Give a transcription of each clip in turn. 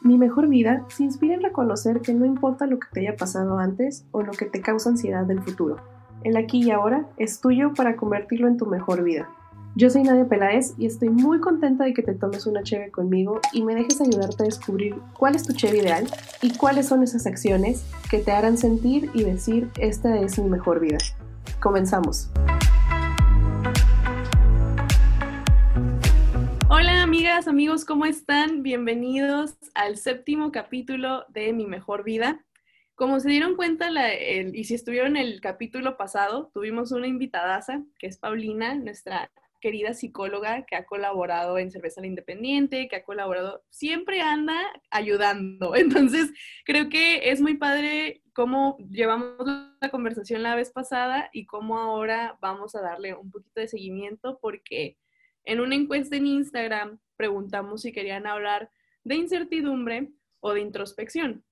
Mi mejor vida se inspira en reconocer que no importa lo que te haya pasado antes o lo que te causa ansiedad del futuro. El aquí y ahora es tuyo para convertirlo en tu mejor vida. Yo soy Nadia Peláez y estoy muy contenta de que te tomes una cheve conmigo y me dejes ayudarte a descubrir cuál es tu cheve ideal y cuáles son esas acciones que te harán sentir y decir esta es mi mejor vida. Comenzamos. Amigos, ¿cómo están? Bienvenidos al séptimo capítulo de Mi Mejor Vida. Como se dieron cuenta, y si estuvieron en el capítulo pasado, tuvimos una invitadaza, que es Paulina, nuestra querida psicóloga que ha colaborado en Cerveza la Independiente, que ha colaborado, siempre anda ayudando. Entonces, creo que es muy padre cómo llevamos la conversación la vez pasada y cómo ahora vamos a darle un poquito de seguimiento porque en una encuesta en Instagram preguntamos si querían hablar de incertidumbre o de introspección.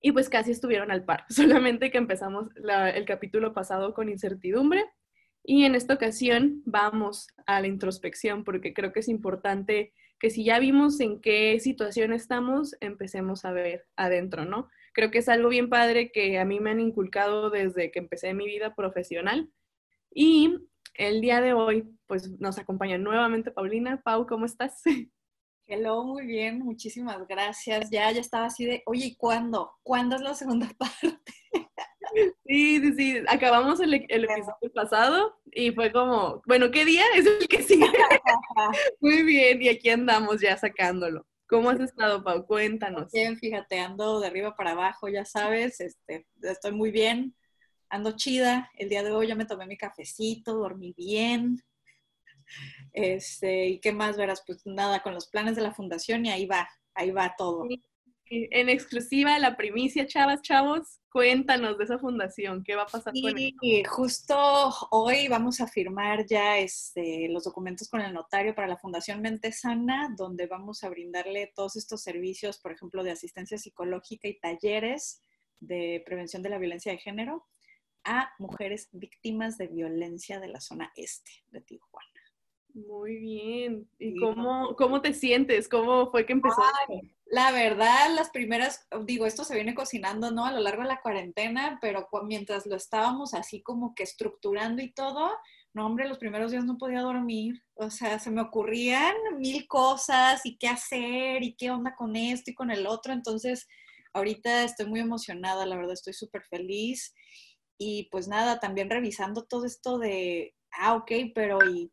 Y pues casi estuvieron al par, solamente que empezamos el capítulo pasado con incertidumbre y en esta ocasión vamos a la introspección porque creo que es importante que si ya vimos en qué situación estamos, empecemos a ver adentro, ¿no? Creo que es algo bien padre que a mí me han inculcado desde que empecé mi vida profesional. Y el día de hoy, pues nos acompaña nuevamente Paulina. Pau, ¿cómo estás? Hello, muy bien, muchísimas gracias. Ya, ya estaba así de, oye, ¿y cuándo? ¿Cuándo es la segunda parte? Sí, sí, sí. Acabamos el, el, episodio pasado y fue como, bueno, ¿qué día es el que sigue? Muy bien, y aquí andamos ya sacándolo. ¿Cómo has estado, Pau? Cuéntanos. Bien, fíjate, ando de arriba para abajo, ya sabes, este, estoy muy bien, ando chida. El día de hoy ya me tomé mi cafecito, dormí bien. Este, ¿y qué más verás? Pues nada, con los planes de la fundación y ahí va, ahí va todo. En exclusiva, la primicia, chavas, chavos, cuéntanos de esa fundación, ¿qué va a pasar con justo hoy vamos a firmar ya este, los documentos con el notario para la Fundación Mente Sana, donde vamos a brindarle todos estos servicios, por ejemplo, de asistencia psicológica y talleres de prevención de la violencia de género a mujeres víctimas de violencia de la zona este de Tijuana. Muy bien. ¿Y cómo, cómo te sientes? ¿Cómo fue que empezó? la verdad, las primeras, digo, esto se viene cocinando, ¿no? A lo largo de la cuarentena, pero mientras lo estábamos así como que estructurando y todo, no, hombre, los primeros días no podía dormir. O sea, se me ocurrían mil cosas y qué hacer y qué onda con esto y con el otro. Entonces, ahorita estoy muy emocionada, la verdad, estoy súper feliz. Y pues nada, también revisando todo esto de, ah, ok, pero ¿y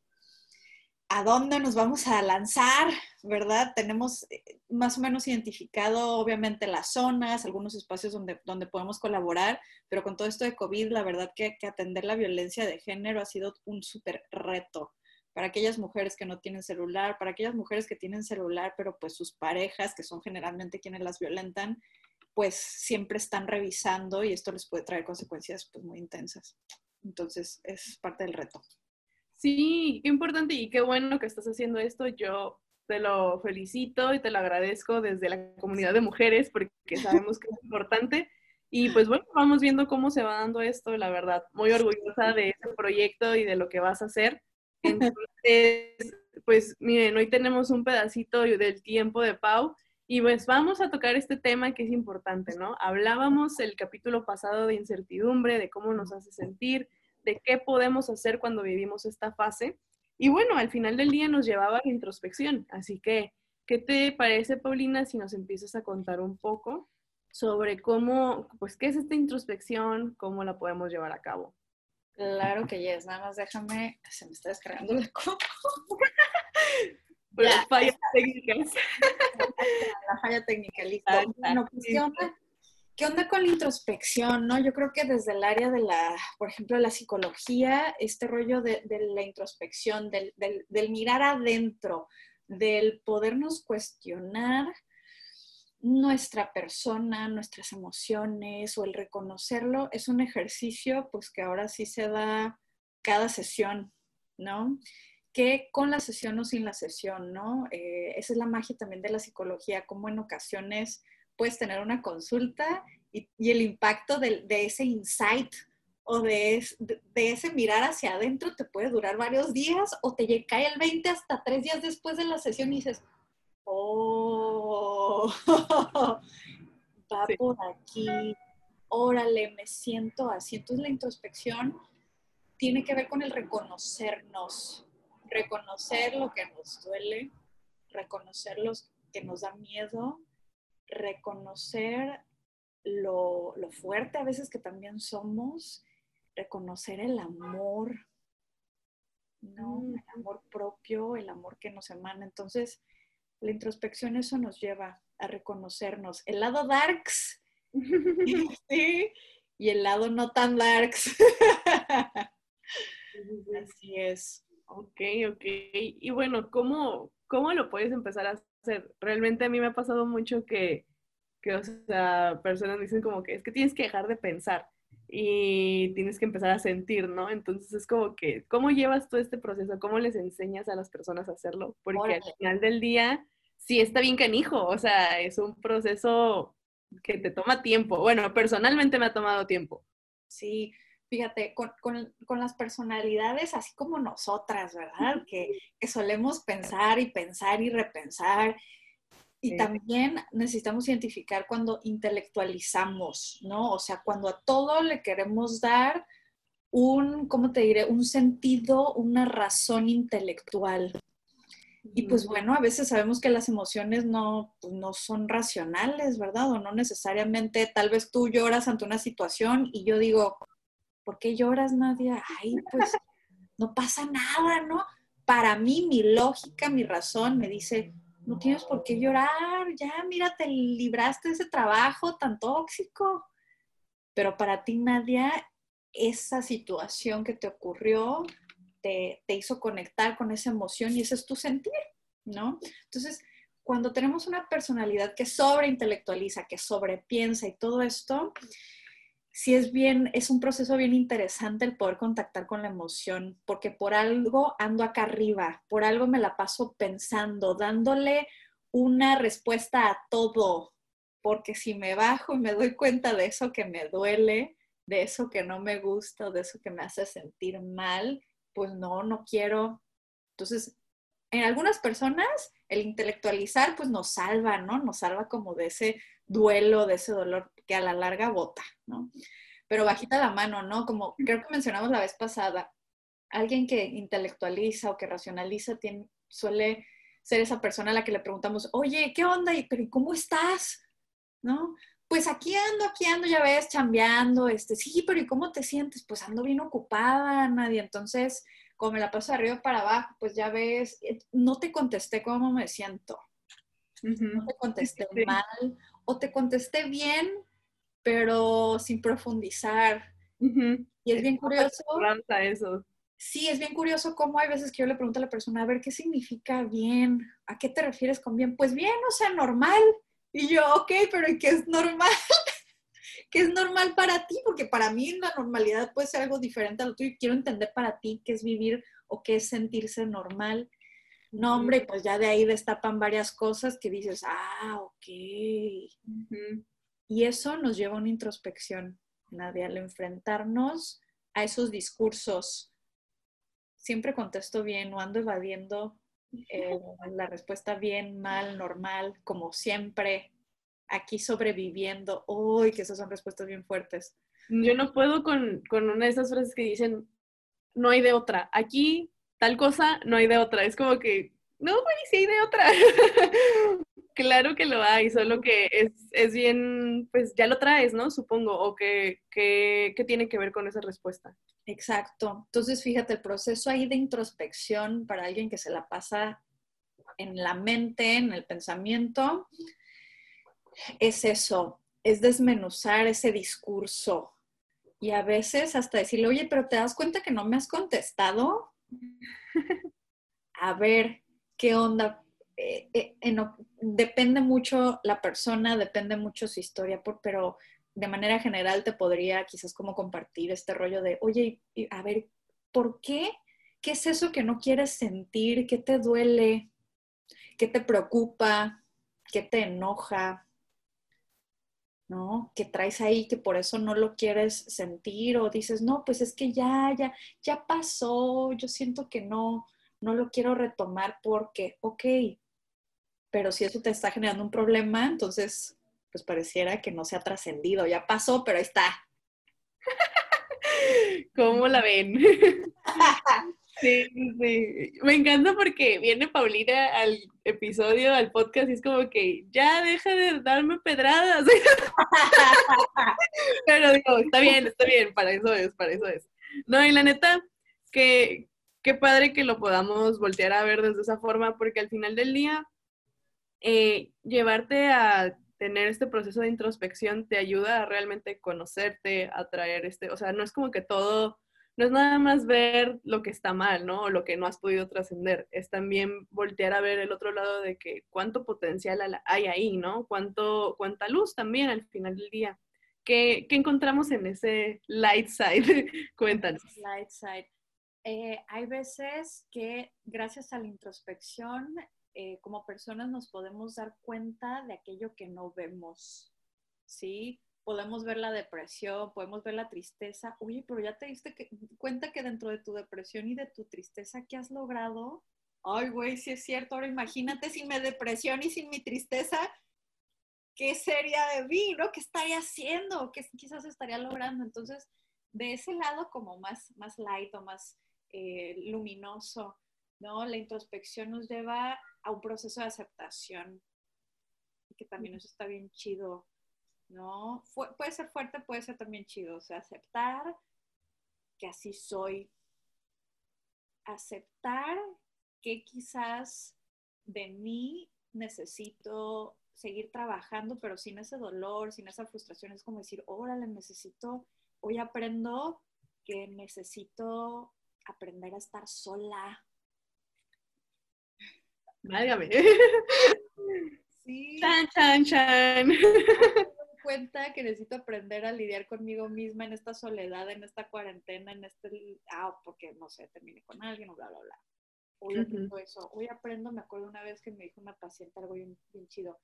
a dónde nos vamos a lanzar, ¿verdad? Tenemos eh, más o menos identificado, obviamente, las zonas, algunos espacios donde, donde podemos colaborar, pero con todo esto de COVID, la verdad que, que atender la violencia de género ha sido un súper reto para aquellas mujeres que no tienen celular, para aquellas mujeres que tienen celular, pero pues sus parejas, que son generalmente quienes las violentan, pues siempre están revisando y esto les puede traer consecuencias pues muy intensas. Entonces, es parte del reto. Sí, qué importante y qué bueno que estás haciendo esto. Yo te lo felicito y te lo agradezco desde la comunidad de mujeres porque sabemos que es importante. Y pues bueno, vamos viendo cómo se va dando esto, la verdad. Muy orgullosa de ese proyecto y de lo que vas a hacer. Entonces, pues miren, hoy tenemos un pedacito del tiempo de Pau y pues vamos a tocar este tema que es importante, ¿no? Hablábamos el capítulo pasado de incertidumbre, de cómo nos hace sentir, de qué podemos hacer cuando vivimos esta fase. Y bueno, al final del día nos llevaba a la introspección. Así que, ¿qué te parece, Paulina, si nos empiezas a contar un poco sobre cómo, pues, qué es esta introspección, cómo la podemos llevar a cabo? Claro que yes, nada más déjame, se me está descargando la copa. Las fallas técnicas. La falla técnica, listo. Bueno, pues, ¿qué onda? ¿Qué onda con la introspección? ¿no? Yo creo que desde el área de la, por ejemplo, la psicología, este rollo de, la introspección, del, mirar adentro, del podernos cuestionar nuestra persona, nuestras emociones o el reconocerlo, es un ejercicio pues que ahora sí se da cada sesión, ¿no? Que con la sesión o sin la sesión, ¿no? Eh, esa es la magia también de la psicología, como en ocasiones puedes tener una consulta y, el impacto de, ese insight o de, ese mirar hacia adentro te puede durar varios días o te cae el 20 hasta tres días después de la sesión y dices, oh, va por aquí, órale, me siento así. Entonces la introspección tiene que ver con el reconocernos, reconocer lo que nos duele, reconocer lo que nos da miedo, reconocer lo, lo fuerte a veces que también somos, reconocer el amor, ¿no? Mm. El amor propio, el amor que nos emana. Entonces, la introspección eso nos lleva a reconocernos. El lado darks, ¿sí? Y el lado no tan darks. Así es. Ok, ok. Y bueno, ¿cómo, ¿cómo lo puedes empezar a hacer? Realmente a mí me ha pasado mucho que, que, o sea, personas dicen como que es que tienes que dejar de pensar y tienes que empezar a sentir, ¿no? Entonces es como que, ¿cómo llevas tú este proceso? ¿Cómo les enseñas a las personas a hacerlo? Porque al final del día, sí está bien canijo, o sea, es un proceso que te toma tiempo. Bueno, personalmente me ha tomado tiempo. Sí, fíjate, con, las personalidades así como nosotras, ¿verdad? Que, que solemos pensar y pensar y repensar y también necesitamos identificar cuando intelectualizamos, ¿no? O sea, cuando a todo le queremos dar un, ¿cómo te diré? Un sentido, una razón intelectual. Y pues bueno, a veces sabemos que las emociones no, pues, no son racionales, ¿verdad? O no necesariamente, tal vez tú lloras ante una situación y yo digo, ¿por qué lloras, Nadia? Ay, pues no pasa nada, ¿no? Para mí, mi lógica, mi razón me dice, no tienes por qué llorar, ya mira, te libraste de ese trabajo tan tóxico. Pero para ti, Nadia, esa situación que te ocurrió te, te hizo conectar con esa emoción y ese es tu sentir, ¿no? Entonces, cuando tenemos una personalidad que sobreintelectualiza, que sobrepiensa y todo esto, sí es bien, es un proceso bien interesante el poder contactar con la emoción, porque por algo ando acá arriba, por algo me la paso pensando, dándole una respuesta a todo, porque si me bajo y me doy cuenta de eso que me duele, de eso que no me gusta, de eso que me hace sentir mal, pues no, no quiero. Entonces, en algunas personas el intelectualizar pues nos salva, ¿no? Nos salva como de ese duelo, de ese dolor que a la larga bota, ¿no? Pero bajita la mano, ¿no? Como creo que mencionamos la vez pasada, alguien que intelectualiza o que racionaliza tiene, suele ser esa persona a la que le preguntamos, oye, ¿qué onda? ¿Y, pero cómo estás? ¿No? Pues aquí ando, aquí ando, ya ves, chambeando, este, sí, pero ¿y cómo te sientes? Pues ando bien ocupada, nadie. Entonces, como me la paso de arriba para abajo, pues ya ves, eh, no te contesté cómo me siento. No te contesté mal o te contesté bien, pero sin profundizar. Y es bien curioso. eso. Sí, es bien curioso cómo hay veces que yo le pregunto a la persona, a ver, ¿qué significa bien? ¿A qué te refieres con bien? Pues bien, o sea, normal. Y yo, ok, pero ¿y qué es normal? ¿Qué es normal para ti? Porque para mí la normalidad puede ser algo diferente a lo tuyo. Quiero entender para ti qué es vivir o qué es sentirse normal. No, hombre, pues ya de ahí destapan varias cosas que dices, ah, ok. Y eso nos lleva a una introspección, Nadia, al enfrentarnos a esos discursos. Siempre contesto bien o ando evadiendo eh, la respuesta bien, mal, normal, como siempre, aquí sobreviviendo. Uy, que esas son respuestas bien fuertes. Yo no puedo con, con una de esas frases que dicen, no hay de otra. Aquí tal cosa, no hay de otra. Es como que, no, güey, sí hay de otra. claro que lo hay, solo que es, es, bien, pues ya lo traes, ¿no? Supongo, o que, que, que, tiene que ver con esa respuesta. Exacto. Entonces, fíjate, el proceso ahí de introspección para alguien que se la pasa en la mente, en el pensamiento, es eso, es desmenuzar ese discurso. Y a veces hasta decirle, oye, pero te das cuenta que no me has contestado. a ver, ¿qué onda? Eh, eh, depende mucho la persona, depende mucho su historia, pero de manera general te podría quizás como compartir este rollo de, oye, a ver, ¿por qué? ¿Qué es eso que no quieres sentir? ¿Qué te duele? ¿Qué te preocupa? ¿Qué te enoja? ¿no? Que traes ahí que por eso no lo quieres sentir o dices, no, pues es que ya, ya, ya pasó, yo siento que no, no lo quiero retomar porque, ok, pero si eso te está generando un problema, entonces pues pareciera que no se ha trascendido, ya pasó, pero ahí está. ¿Cómo la ven? Sí, sí. Me encanta porque viene Paulina al episodio, al podcast, y es como que ya deja de darme pedradas. Pero digo, está bien, está bien, para eso es, para eso es. No, y la neta, que qué padre que lo podamos voltear a ver desde esa forma, porque al final del día, eh, llevarte a tener este proceso de introspección te ayuda a realmente conocerte, a traer este, o sea, no es como que todo, no es nada más ver lo que está mal, ¿no? O lo que no has podido trascender, es también voltear a ver el otro lado de que cuánto potencial hay ahí, ¿no? Cuánto, cuánta luz también al final del día. ¿Qué, qué encontramos en ese light side? Cuéntanos. Light side. Eh, hay veces que gracias a la introspección eh, como personas nos podemos dar cuenta de aquello que no vemos, ¿sí? Podemos ver la depresión, podemos ver la tristeza. Oye, pero ya te diste cuenta que dentro de tu depresión y de tu tristeza, ¿qué has logrado? Ay, güey, sí es cierto. Ahora imagínate sin mi depresión y sin mi tristeza, ¿qué sería de mí? ¿no? ¿Qué estaría haciendo? ¿Qué quizás estaría logrando? Entonces, de ese lado como más, más light o más eh, luminoso, ¿no? La introspección nos lleva a un proceso de aceptación, que también eso está bien chido, ¿no? puede ser fuerte, puede ser también chido, o sea, aceptar que así soy, aceptar que quizás de mí necesito seguir trabajando, pero sin ese dolor, sin esa frustración, es como decir, órale, necesito, hoy aprendo que necesito aprender a estar sola. Válgame. Sí. Chan, chan, chan. Me cuenta que necesito aprender a lidiar conmigo misma en esta soledad, en esta cuarentena, en este, ah, porque no sé, terminé con alguien bla, bla, bla. Hoy aprendo eso. Hoy aprendo, me acuerdo una vez que me dijo una paciente algo bien, bien chido.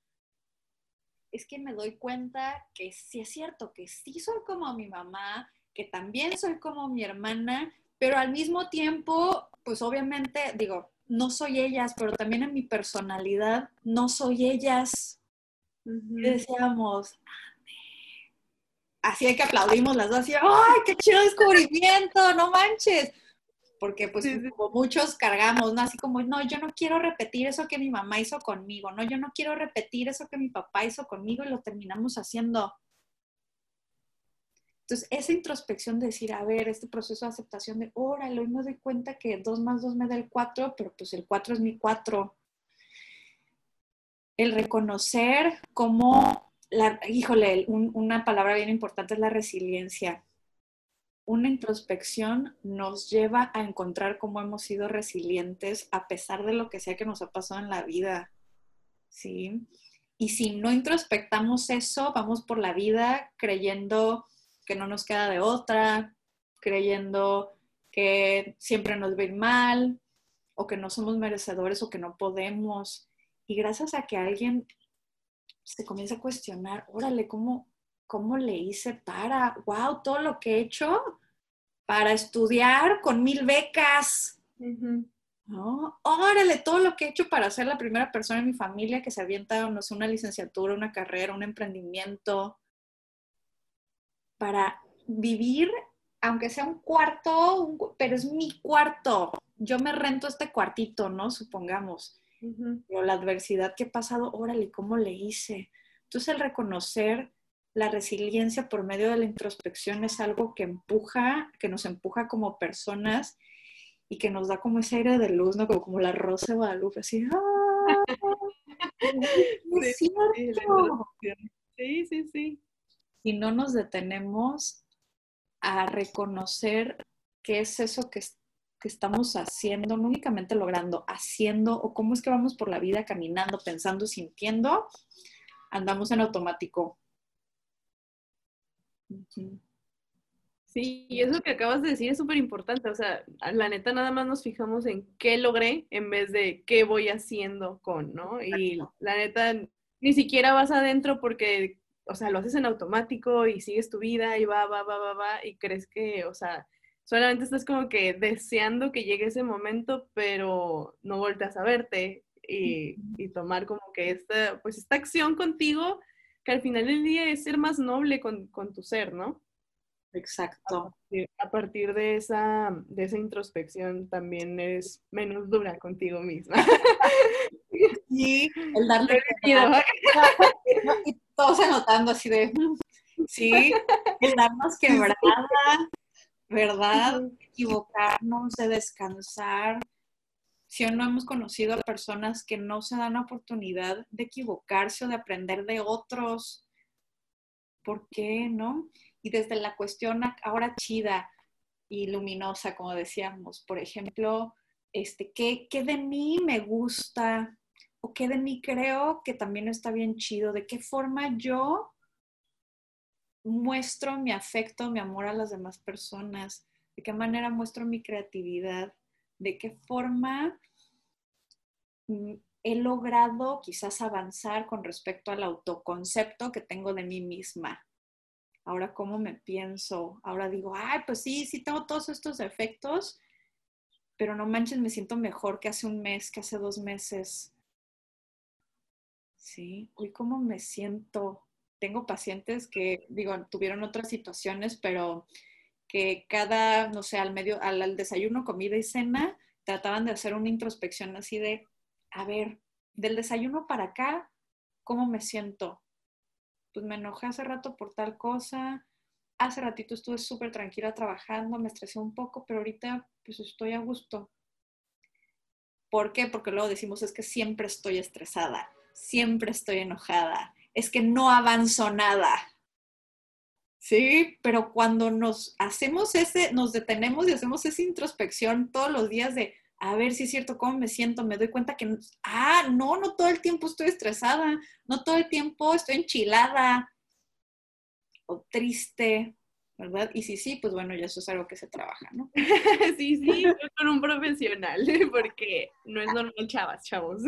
Es que me doy cuenta que sí es cierto, que sí soy como mi mamá, que también soy como mi hermana, pero al mismo tiempo, pues obviamente, digo, no soy ellas, pero también en mi personalidad no soy ellas. Decíamos, así es que aplaudimos las dos, así, ¡ay, qué chido descubrimiento! ¡No manches! Porque pues como muchos cargamos, ¿no? Así como, no, yo no quiero repetir eso que mi mamá hizo conmigo, no, yo no quiero repetir eso que mi papá hizo conmigo y lo terminamos haciendo. Entonces, esa introspección de decir, a ver, este proceso de aceptación de, órale, hoy me doy cuenta que 2 más 2 me da el 4, pero pues el 4 es mi 4. El reconocer cómo, la, híjole, una palabra bien importante es la resiliencia. Una introspección nos lleva a encontrar cómo hemos sido resilientes a pesar de lo que sea que nos ha pasado en la vida. ¿Sí? Y si no introspectamos eso, vamos por la vida creyendo que no nos queda de otra, creyendo que siempre nos va mal o que no somos merecedores o que no podemos. Y gracias a que alguien se comienza a cuestionar, órale, ¿cómo, cómo le hice para, wow, todo lo que he hecho para estudiar con mil becas? ¿No? Órale, todo lo que he hecho para ser la primera persona en mi familia que se avienta, no sé, una licenciatura, una carrera, un emprendimiento, para vivir, aunque sea un cuarto, pero es mi cuarto. Yo me rento este cuartito, ¿no? Supongamos. Pero la adversidad que he pasado, órale, ¿cómo le hice? Entonces el reconocer la resiliencia por medio de la introspección es algo que empuja, que nos empuja como personas y que nos da como ese aire de luz, ¿no? Como, como la rosa de Guadalupe, así, ¡ah! es cierto! Sí, sí, sí y no nos detenemos a reconocer qué es eso que, que estamos haciendo, no únicamente logrando, haciendo, o cómo es que vamos por la vida caminando, pensando, sintiendo, andamos en automático. Sí, y eso que acabas de decir es súper importante. O sea, la neta nada más nos fijamos en qué logré en vez de qué voy haciendo con, ¿no? Y la neta ni siquiera vas adentro porque o sea, lo haces en automático y sigues tu vida y va, va, va, va, va, y crees que, o sea, solamente estás como que deseando que llegue ese momento, pero no volteas a verte y, y, tomar como que esta, pues esta acción contigo, que al final del día es ser más noble con, con tu ser, ¿no? Exacto. A partir, de, esa, de esa introspección también eres menos dura contigo misma. Sí, el darle y todos anotando así de, sí, el darnos quebrada, ¿verdad? Equivocarnos, de descansar. Si no hemos conocido a personas que no se dan la oportunidad de equivocarse o de aprender de otros, ¿por qué no? y desde la cuestión ahora chida y luminosa, como decíamos, por ejemplo, este, ¿qué, ¿qué de mí me gusta? ¿O qué de mí creo que también está bien chido? ¿De qué forma yo muestro mi afecto, mi amor a las demás personas? ¿De qué manera muestro mi creatividad? ¿De qué forma mm, he logrado quizás avanzar con respecto al autoconcepto que tengo de mí misma? ahora cómo me pienso, ahora digo, ay, pues sí, sí tengo todos estos defectos, pero no manches, me siento mejor que hace un mes, que hace dos meses. Sí, hoy cómo me siento. Tengo pacientes que, digo, tuvieron otras situaciones, pero que cada, no sé, al medio, al, al desayuno, comida y cena, trataban de hacer una introspección así de, a ver, del desayuno para acá, ¿cómo me siento? pues me enojé hace rato por tal cosa, hace ratito estuve súper tranquila trabajando, me estresé un poco, pero ahorita pues estoy a gusto. ¿Por qué? Porque luego decimos es que siempre estoy estresada, siempre estoy enojada, es que no avanzo nada. Sí, pero cuando nos hacemos ese, nos detenemos y hacemos esa introspección todos los días de, a ver si es cierto cómo me siento, me doy cuenta que, ah, no, no todo el tiempo estoy estresada, no todo el tiempo estoy enchilada o triste, ¿verdad? Y si sí, pues bueno, ya eso es algo que se trabaja, ¿no? sí, sí, con un profesional, porque no es normal, chavas, chavos.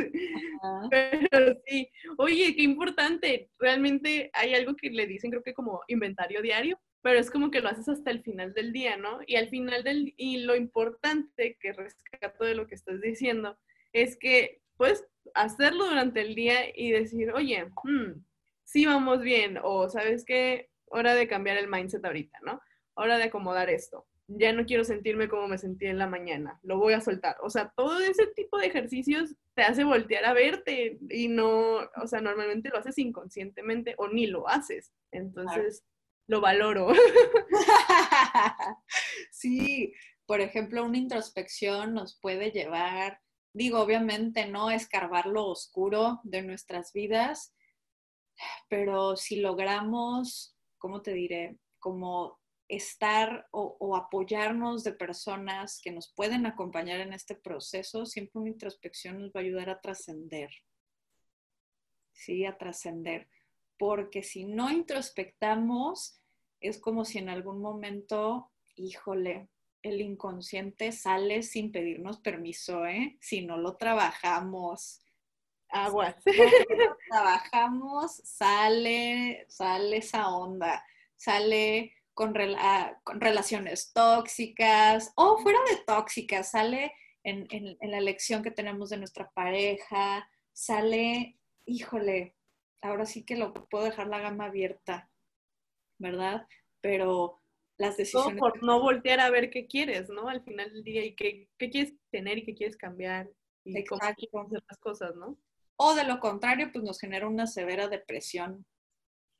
Pero sí, oye, qué importante, realmente hay algo que le dicen, creo que como inventario diario, pero es como que lo haces hasta el final del día, ¿no? Y al final del, y lo importante que rescato de lo que estás diciendo es que puedes hacerlo durante el día y decir, oye, hmm, sí vamos bien, o sabes qué, hora de cambiar el mindset ahorita, ¿no? Hora de acomodar esto. Ya no quiero sentirme como me sentí en la mañana, lo voy a soltar. O sea, todo ese tipo de ejercicios te hace voltear a verte y no, o sea, normalmente lo haces inconscientemente o ni lo haces. Entonces, lo valoro. sí, por ejemplo, una introspección nos puede llevar, digo, obviamente no escarbar lo oscuro de nuestras vidas, pero si logramos, ¿cómo te diré? Como estar o, o, apoyarnos de personas que nos pueden acompañar en este proceso, siempre una introspección nos va a ayudar a trascender. Sí, a trascender porque si no introspectamos, es como si en algún momento, híjole, el inconsciente sale sin pedirnos permiso, ¿eh? Si no lo trabajamos. Aguas. Trabajamos, sale, sale esa onda, sale con, con, relaciones tóxicas o fuera de tóxicas, sale en, en la elección que tenemos de nuestra pareja, sale, híjole, ahora sí que lo puedo dejar la gama abierta, ¿verdad? Pero las decisiones... por no voltear a ver qué quieres, ¿no? Al final del día y qué, quieres tener y qué quieres cambiar y cómo quieres hacer las cosas, ¿no? O de lo contrario, pues nos genera una severa depresión.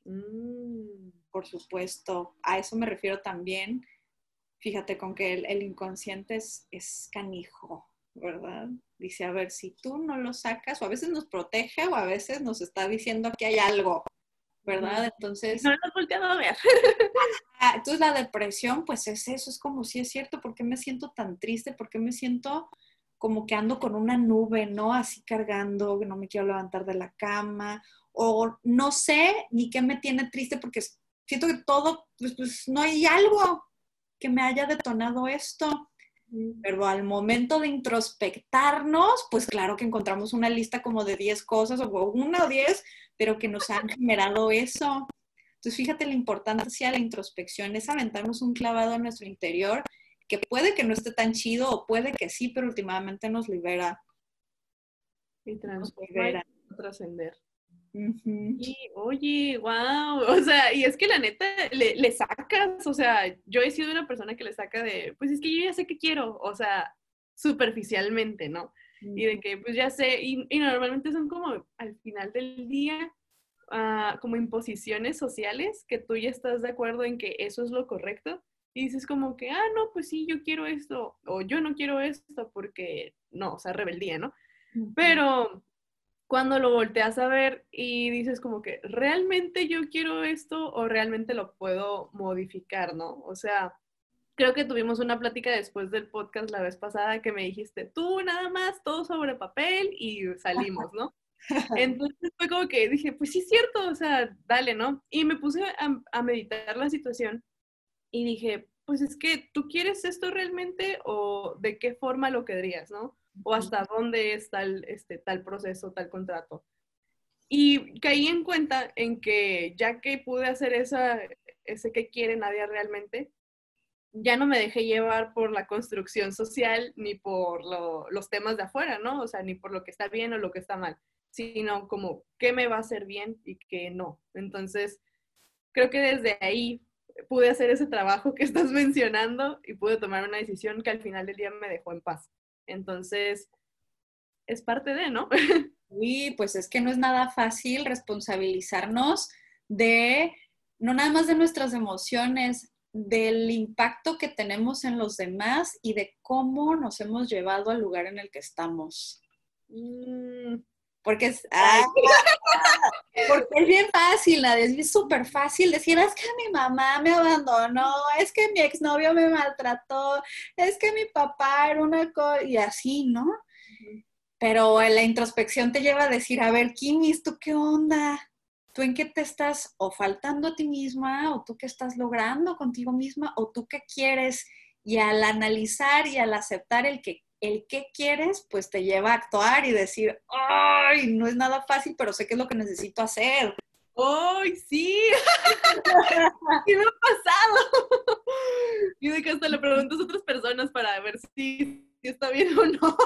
Mm. Por supuesto, a eso me refiero también. Fíjate con que el, inconsciente es, es canijo, ¿verdad? Dice, a ver, si tú no lo sacas, o a veces nos protege o a veces nos está diciendo que hay algo, ¿verdad? Entonces... No lo has volteado a ver. entonces la depresión, pues es eso, es como si es cierto, ¿por qué me siento tan triste? ¿Por qué me siento como que ando con una nube, ¿no? Así cargando, que no me quiero levantar de la cama, o no sé ni qué me tiene triste porque siento que todo, pues, pues no hay algo que me haya detonado esto. Pero al momento de introspectarnos, pues claro que encontramos una lista como de 10 cosas o una o 10, pero que nos han generado eso. Entonces, fíjate la importancia de la introspección, es aventarnos un clavado en nuestro interior, que puede que no esté tan chido o puede que sí, pero últimamente nos libera. Y trascender. Y oye, wow, o sea, y es que la neta le, le, sacas, o sea, yo he sido una persona que le saca de, pues es que yo ya sé qué quiero, o sea, superficialmente, ¿no? Y de que pues ya sé, y, normalmente son como al final del día, uh, como imposiciones sociales, que tú ya estás de acuerdo en que eso es lo correcto, y dices como que, ah, no, pues sí, yo quiero esto, o yo no quiero esto porque, no, o sea, rebeldía, ¿no? Pero cuando lo volteas a ver y dices como que, ¿realmente yo quiero esto o realmente lo puedo modificar, no? O sea, creo que tuvimos una plática después del podcast la vez pasada que me dijiste, tú nada más, todo sobre papel y salimos, ¿no? Entonces fue como que dije, pues sí es cierto, o sea, dale, ¿no? Y me puse a, a meditar la situación y dije, pues es que tú quieres esto realmente o de qué forma lo querrías, ¿no? o hasta dónde es tal, este, tal proceso, tal contrato. Y caí en cuenta en que ya que pude hacer esa, ese que quiere nadie realmente, ya no me dejé llevar por la construcción social ni por los temas de afuera, ¿no? O sea, ni por lo que está bien o lo que está mal, sino como qué me va a hacer bien y qué no. Entonces, creo que desde ahí pude hacer ese trabajo que estás mencionando y pude tomar una decisión que al final del día me dejó en paz. Entonces, es parte de, ¿no? Sí, pues es que no es nada fácil responsabilizarnos de, no nada más de nuestras emociones, del impacto que tenemos en los demás y de cómo nos hemos llevado al lugar en el que estamos. Mm. Porque es, porque es bien fácil, es súper fácil decir, es que mi mamá me abandonó, es que mi exnovio me maltrató, es que mi papá era una cosa, y así, ¿no? Pero la introspección te lleva a decir, a ver, Kimis, ¿tú qué onda? ¿Tú en qué te estás o faltando a ti misma, o tú qué estás logrando contigo misma, o tú qué quieres? Y al analizar y al aceptar el que el qué quieres, pues te lleva a actuar y decir, ay, no es nada fácil, pero sé qué es lo que necesito hacer. ¡Ay, sí! ¿Qué me ha pasado? y de que hasta le preguntas a otras personas para ver si, está bien o no.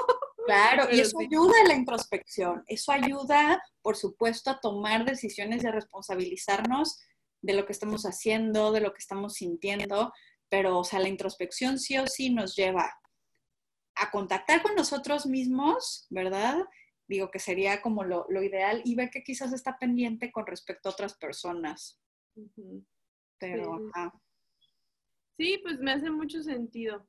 Claro, y eso ayuda a la introspección. Eso ayuda, por supuesto, a tomar decisiones y a responsabilizarnos de lo que estamos haciendo, de lo que estamos sintiendo, pero, o sea, la introspección sí o sí nos lleva a contactar con nosotros mismos, ¿verdad? Digo que sería como lo, ideal y ver que quizás está pendiente con respecto a otras personas. Pero, sí. Sí, pues me hace mucho sentido.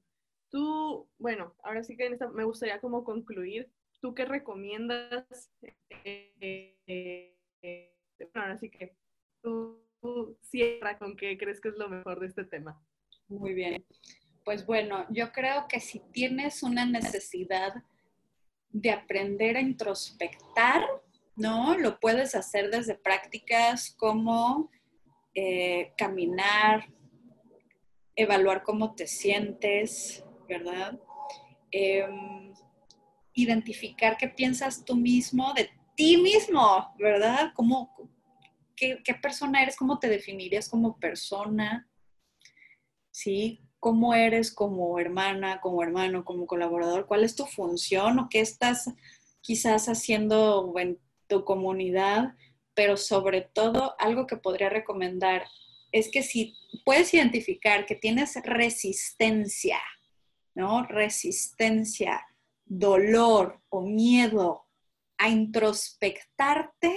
Tú, bueno, ahora sí que me gustaría como concluir. ¿Tú qué recomiendas? Eh, eh, bueno, ahora sí que tú, tú cierra con qué crees que es lo mejor de este tema. Muy bien. Pues bueno, yo creo que si tienes una necesidad de aprender a introspectar, ¿no? Lo puedes hacer desde prácticas como eh, caminar, evaluar cómo te sientes, ¿verdad? Em, identificar qué piensas tú mismo de ti mismo, ¿verdad? ¿Cómo, qué, qué persona eres? ¿Cómo te definirías como persona? ¿Sí? cómo eres como hermana, como hermano, como colaborador, cuál es tu función o qué estás quizás haciendo en tu comunidad, pero sobre todo algo que podría recomendar es que si puedes identificar que tienes resistencia, ¿no? Resistencia, dolor o miedo a introspectarte,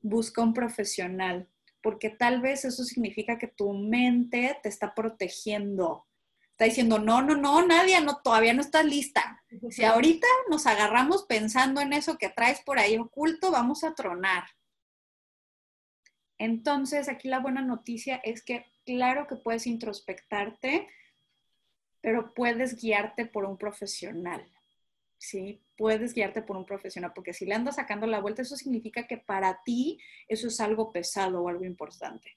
busca un profesional, porque tal vez eso significa que tu mente te está protegiendo, está diciendo, no, no, no, Nadia, no, todavía no estás lista. Si ahorita nos agarramos pensando en eso que traes por ahí oculto, vamos a tronar. Entonces, aquí la buena noticia es que claro que puedes introspectarte, pero puedes guiarte por un profesional. ¿Sí? Puedes guiarte por un profesional, porque si le andas sacando la vuelta, eso significa que para ti eso es algo pesado o algo importante.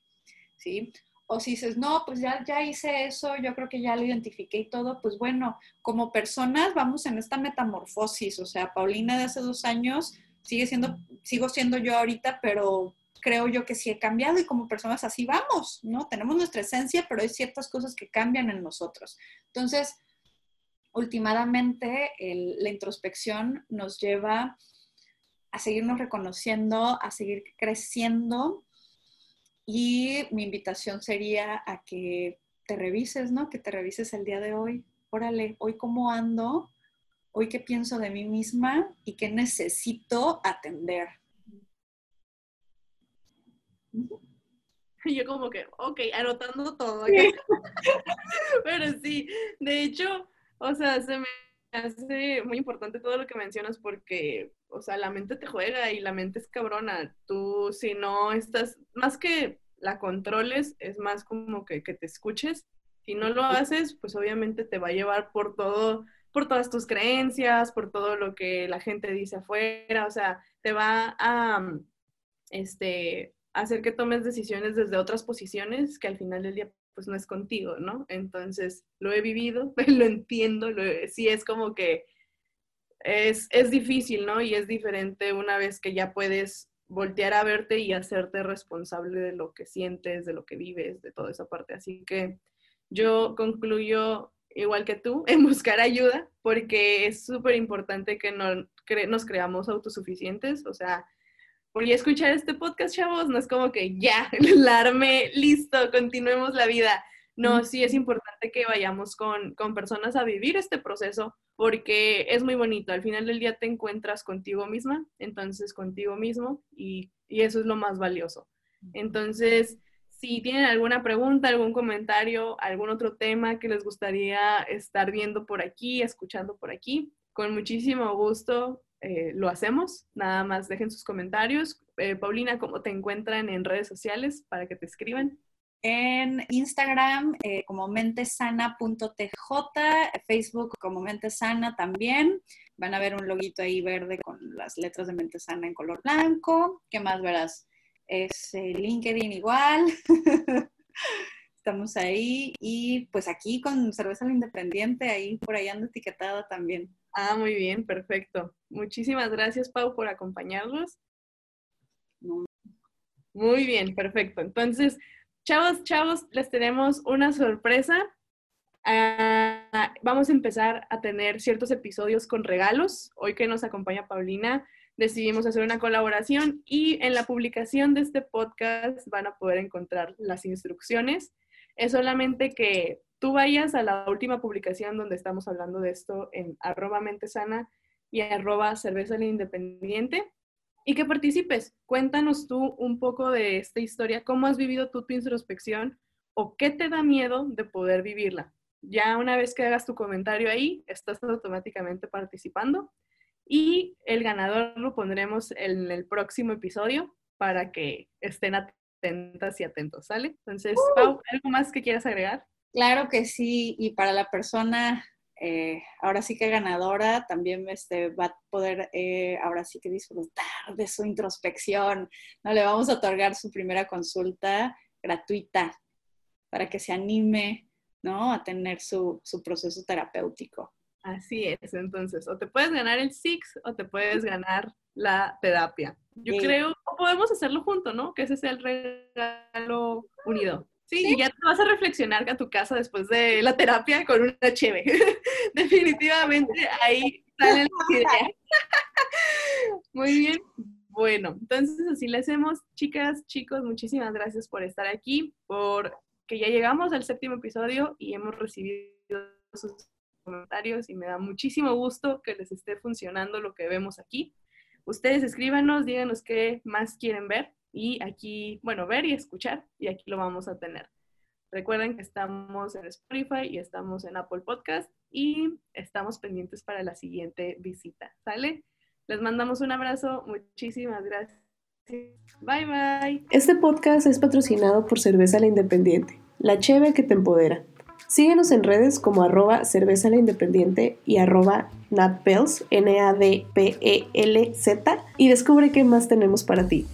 ¿Sí? O si dices, no, pues ya, ya hice eso, yo creo que ya lo identifiqué y todo, pues bueno, como personas vamos en esta metamorfosis. O sea, Paulina de hace dos años sigue siendo, sigo siendo yo ahorita, pero creo yo que sí he cambiado y como personas así vamos, ¿no? Tenemos nuestra esencia, pero hay ciertas cosas que cambian en nosotros. Entonces, últimamente, la introspección nos lleva a seguirnos reconociendo, a seguir creciendo. Y mi invitación sería a que te revises, ¿no? Que te revises el día de hoy. Órale, hoy cómo ando, hoy qué pienso de mí misma y qué necesito atender. Yo como que, ok, anotando todo. Pero sí, de hecho, o sea, se me hace muy importante todo lo que mencionas porque, o sea, la mente te juega y la mente es cabrona. Tú, si no estás, más que la controles, es más como que, que te escuches. Si no lo haces, pues obviamente te va a llevar por todo, por todas tus creencias, por todo lo que la gente dice afuera, o sea, te va a, este, hacer que tomes decisiones desde otras posiciones que al final del día pues no es contigo, ¿no? Entonces, lo he vivido, lo entiendo, lo sí es como que es, es difícil, ¿no? Y es diferente una vez que ya puedes voltear a verte y hacerte responsable de lo que sientes, de lo que vives, de toda esa parte. Así que yo concluyo igual que tú en buscar ayuda porque es súper importante que no, nos creamos autosuficientes, o sea, por escuchar este podcast, chavos, no es como que ya, la armé, listo, continuemos la vida. No, sí es importante que vayamos con, con, personas a vivir este proceso porque es muy bonito. Al final del día te encuentras contigo misma, entonces contigo mismo y, y eso es lo más valioso. Entonces, si tienen alguna pregunta, algún comentario, algún otro tema que les gustaría estar viendo por aquí, escuchando por aquí, con muchísimo gusto eh, lo hacemos. Nada más dejen sus comentarios. Eh, Paulina, ¿cómo te encuentran en redes sociales para que te escriban? En Instagram eh, como mentesana.tj, Facebook como mentesana también. Van a ver un loguito ahí verde con las letras de mentesana en color blanco. ¿Qué más verás? Es LinkedIn igual. Estamos ahí y pues aquí con Cerveza la Independiente, ahí por ahí ando etiquetada también. Ah, muy bien, perfecto. Muchísimas gracias, Pau, por acompañarnos. Muy bien, perfecto. Entonces, chavos, chavos, les tenemos una sorpresa. Ah, vamos a empezar a tener ciertos episodios con regalos. Hoy que nos acompaña Paulina, decidimos hacer una colaboración y en la publicación de este podcast van a poder encontrar las instrucciones. Es solamente que tú vayas a la última publicación donde estamos hablando de esto en arroba mente sana y arroba cerveza independiente y que participes. Cuéntanos tú un poco de esta historia, cómo has vivido tú tu introspección o qué te da miedo de poder vivirla. Ya una vez que hagas tu comentario ahí, estás automáticamente participando y el ganador lo pondremos en el próximo episodio para que estén atentas y atentos, ¿sale? Entonces, ¡Uh! Pau, ¿algo más que quieras agregar? Claro que sí, y para la persona, eh, ahora sí que ganadora, también este, va a poder eh, ahora sí que disfrutar de su introspección. ¿no? Le vamos a otorgar su primera consulta gratuita para que se anime ¿no? a tener su, su proceso terapéutico. Así es, entonces, o te puedes ganar el SIX o te puedes ganar la terapia. Yo creo, o podemos hacerlo junto, ¿no? Que ese sea el regalo unido. Sí, y ya te vas a reflexionar a tu casa después de la terapia con una cheve. Definitivamente ahí sale la idea. Muy bien. Bueno, entonces así le hacemos. Chicas, chicos, muchísimas gracias por estar aquí, por que ya llegamos al séptimo episodio y hemos recibido sus comentarios y me da muchísimo gusto que les esté funcionando lo que vemos aquí. Ustedes escríbanos, díganos qué más quieren ver y aquí, bueno, ver y escuchar y aquí lo vamos a tener. Recuerden que estamos en Spotify y estamos en Apple Podcast y estamos pendientes para la siguiente visita. ¿Sale? Les mandamos un abrazo. Muchísimas gracias. Bye bye. Este podcast es patrocinado por Cerveza La Independiente, la cheve que te empodera. Síguenos en redes como arroba cerveza la independiente y arroba N-A-D-P-E-L-Z, y descubre qué más tenemos para ti.